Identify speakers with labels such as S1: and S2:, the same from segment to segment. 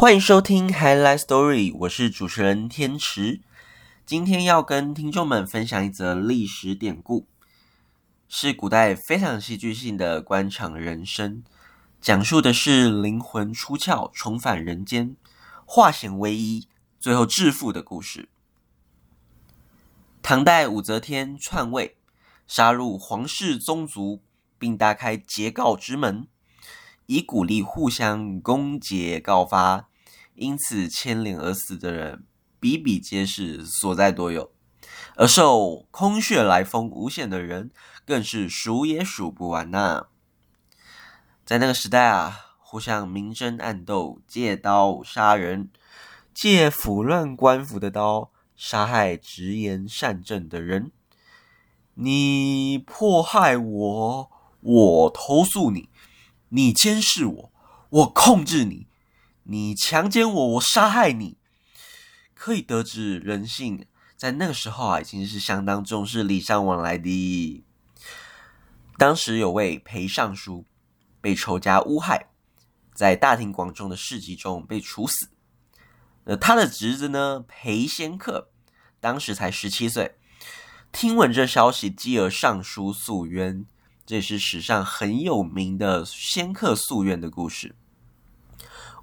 S1: 欢迎收听《Highlight Story》，我是主持人天池。今天要跟听众们分享一则历史典故，是古代非常戏剧性的官场人生，讲述的是灵魂出窍、重返人间、化险为夷、最后致富的故事。唐代武则天篡位，杀入皇室宗族，并大开劫告之门。以鼓励互相攻讦告发，因此牵连而死的人比比皆是，所在多有；而受空穴来风诬陷的人更是数也数不完呐、在那个时代啊，互相明争暗斗，借刀杀人，借腐乱官府的刀杀害直言善政的人。你迫害我，我投诉你。你监视我，我控制你；你强奸我，我杀害你。可以得知，人性在那个时候啊，已经是相当重视礼尚往来的。当时有位裴尚书被仇家诬害，在大庭广众的市集中被处死。那他的侄子呢，裴仙客，当时才十七岁，听闻这消息，继而上书诉冤。这也是史上很有名的仙客诉冤的故事。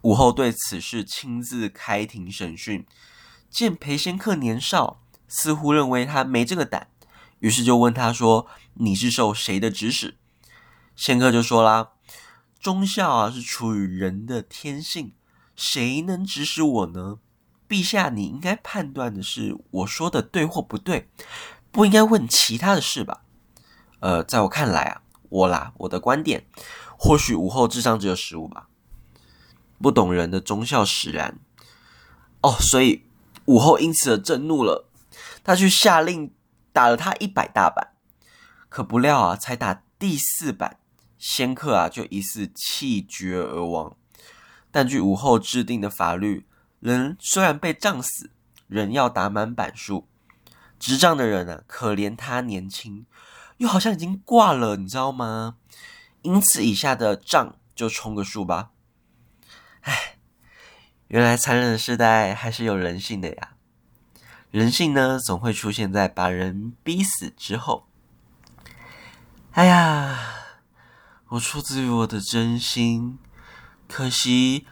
S1: 武后对此事亲自开庭审讯，见裴仙客年少，似乎认为他没这个胆，于是就问他说：“你是受谁的指使？”仙客就说啦：“忠孝啊，是出于人的天性，谁能指使我呢？陛下，你应该判断的是我说的对或不对，不应该问其他的事吧？”呃，在我看来啊，我啦，我的观点，或许午后智商只有十五吧，不懂人的忠孝使然。哦，所以午后因此而震怒了，他去下令打了他一百大板。可不料啊，才打第四板，仙客啊就疑似气绝而亡。但据午后制定的法律，人虽然被杖死，仍要打满板数。执杖的人啊，可怜他年轻。又好像已经挂了，你知道吗？因此，以下的账就充个数吧。唉，原来残忍的时代还是有人性的呀。人性呢，总会出现在把人逼死之后。哎呀，我出自于我的真心，可惜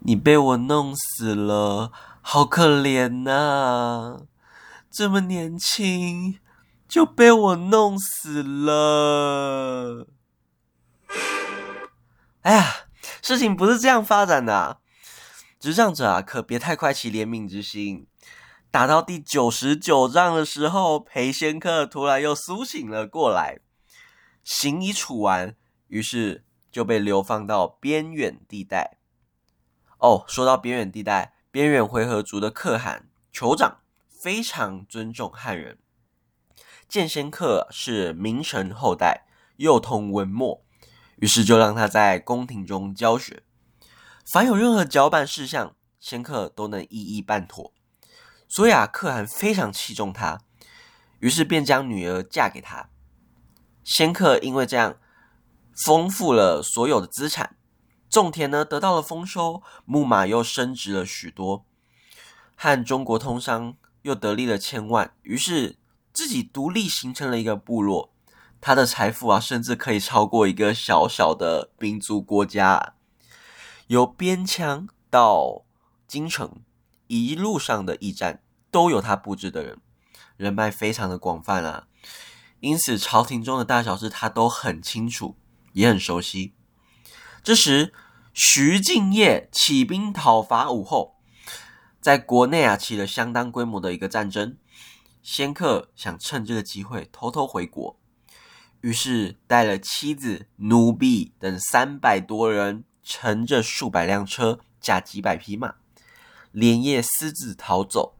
S1: 你被我弄死了，好可怜呐！这么年轻。就被我弄死了！哎呀，事情不是这样发展的。执杖者啊，可别太快起怜悯之心。打到第九十九仗的时候，裴仙客突然又苏醒了过来，刑已处完，于是就被流放到边远地带。哦，说到边远地带，边远回合族的可汗酋长非常尊重汉人。见仙客是名臣后代，又通文墨，于是就让他在宫廷中教学。凡有任何搅办事项，仙客都能一一办妥。所以啊，可汗非常器重他，于是便将女儿嫁给他。仙客因为这样，丰富了所有的资产，种田呢得到了丰收，牧马又升值了许多，和中国通商又得利了千万，于是。自己独立形成了一个部落，他的财富啊，甚至可以超过一个小小的兵族国家。由边疆到京城，一路上的驿站都有他布置的人，人脉非常的广泛啊。因此，朝廷中的大小事他都很清楚，也很熟悉。这时，徐敬业起兵讨伐武后，在国内啊起了相当规模的一个战争。仙客想趁这个机会偷偷回国，于是带了妻子、奴婢等三百多人，乘着数百辆车，驾几百匹马，连夜私自逃走。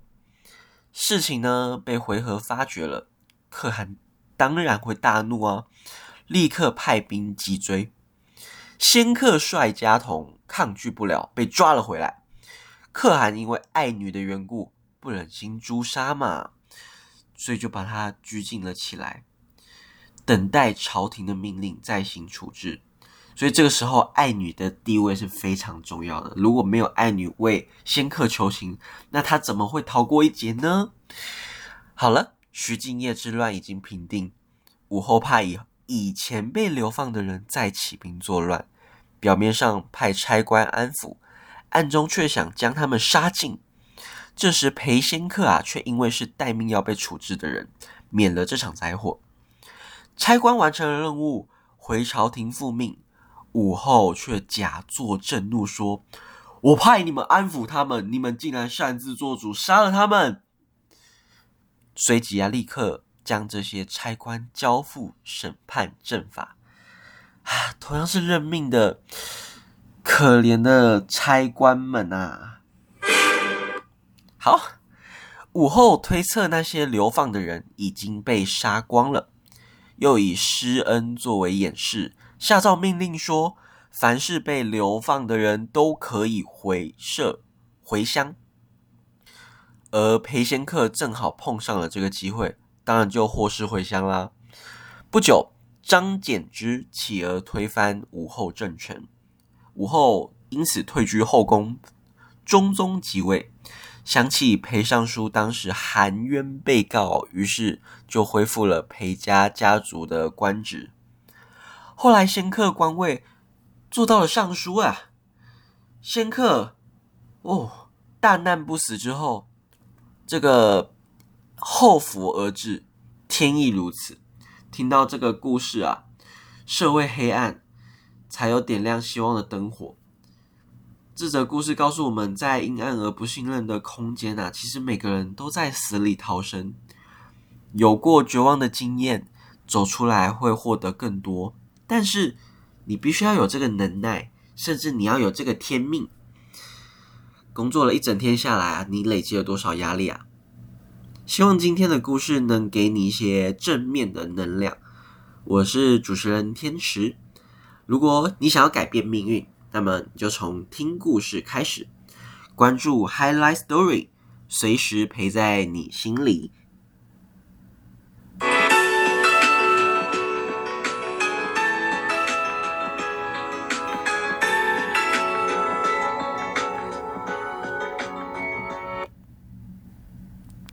S1: 事情呢被回纥发觉了，可汗当然会大怒啊，立刻派兵击追。仙客率家童抗拒不了，被抓了回来。可汗因为爱女的缘故，不忍心诛杀嘛。所以就把他拘禁了起来，等待朝廷的命令再行处置。所以这个时候爱女的地位是非常重要的。如果没有爱女为仙客求情，那他怎么会逃过一劫呢？好了，徐敬业之乱已经平定，武后怕以以前被流放的人再起兵作乱，表面上派差官安抚，暗中却想将他们杀尽。这时裴仙客啊，却因为是待命要被处置的人，免了这场灾祸。差官完成了任务，回朝廷复命。武后却假作震怒，说：“我派你们安抚他们，你们竟然擅自做主，杀了他们。”随即啊，立刻将这些差官交付审判正法。啊，同样是认命的，可怜的差官们啊！好，武后推测那些流放的人已经被杀光了，又以施恩作为掩饰。下诏命令说，凡是被流放的人都可以回社回乡。而裴仙客正好碰上了这个机会，当然就获释回乡啦。不久，张柬之起而推翻武后政权，武后因此退居后宫，中宗即位。想起裴尚书当时含冤被告，于是就恢复了裴家家族的官职。后来，仙客官位做到了尚书啊。仙客哦，大难不死之后，这个后福而至，天意如此。听到这个故事啊，社会黑暗，才有点亮希望的灯火。这则故事告诉我们在阴暗而不信任的空间啊，其实每个人都在死里逃生。有过绝望的经验，走出来会获得更多。但是你必须要有这个能耐，甚至你要有这个天命。工作了一整天下来啊，你累积了多少压力啊？希望今天的故事能给你一些正面的能量。我是主持人天池。如果你想要改变命运，那么你就从听故事开始，关注 Highlight Story，随时陪在你心里。